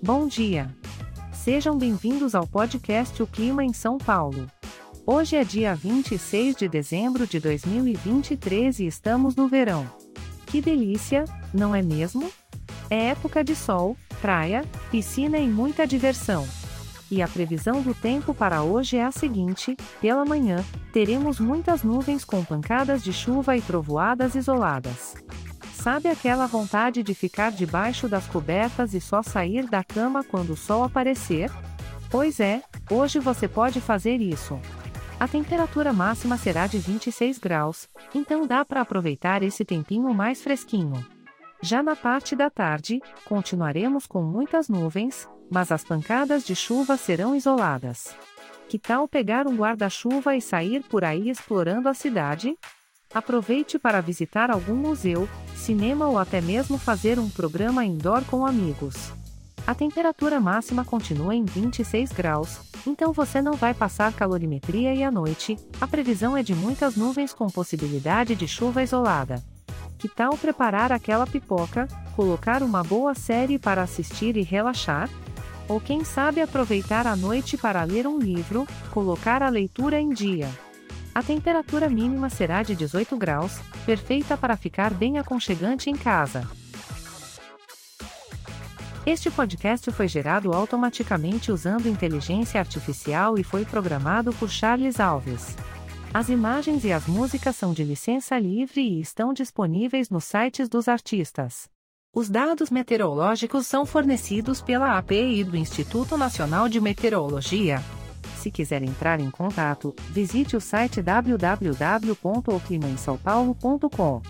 Bom dia. Sejam bem-vindos ao podcast O Clima em São Paulo. Hoje é dia 26 de dezembro de 2023 e estamos no verão. Que delícia, não é mesmo? É época de sol, praia, piscina e muita diversão. E a previsão do tempo para hoje é a seguinte: pela manhã, teremos muitas nuvens com pancadas de chuva e trovoadas isoladas. Sabe aquela vontade de ficar debaixo das cobertas e só sair da cama quando o sol aparecer? Pois é, hoje você pode fazer isso. A temperatura máxima será de 26 graus, então dá para aproveitar esse tempinho mais fresquinho. Já na parte da tarde, continuaremos com muitas nuvens, mas as pancadas de chuva serão isoladas. Que tal pegar um guarda-chuva e sair por aí explorando a cidade? Aproveite para visitar algum museu, cinema ou até mesmo fazer um programa indoor com amigos. A temperatura máxima continua em 26 graus, então você não vai passar calorimetria e à noite, a previsão é de muitas nuvens com possibilidade de chuva isolada. Que tal preparar aquela pipoca, colocar uma boa série para assistir e relaxar? Ou quem sabe aproveitar a noite para ler um livro, colocar a leitura em dia. A temperatura mínima será de 18 graus, perfeita para ficar bem aconchegante em casa. Este podcast foi gerado automaticamente usando inteligência artificial e foi programado por Charles Alves. As imagens e as músicas são de licença livre e estão disponíveis nos sites dos artistas. Os dados meteorológicos são fornecidos pela API do Instituto Nacional de Meteorologia. Se quiser entrar em contato, visite o site www.oclimaemsaopaulo.com.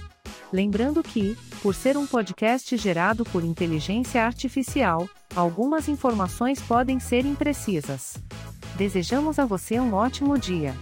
Lembrando que, por ser um podcast gerado por inteligência artificial, algumas informações podem ser imprecisas. Desejamos a você um ótimo dia.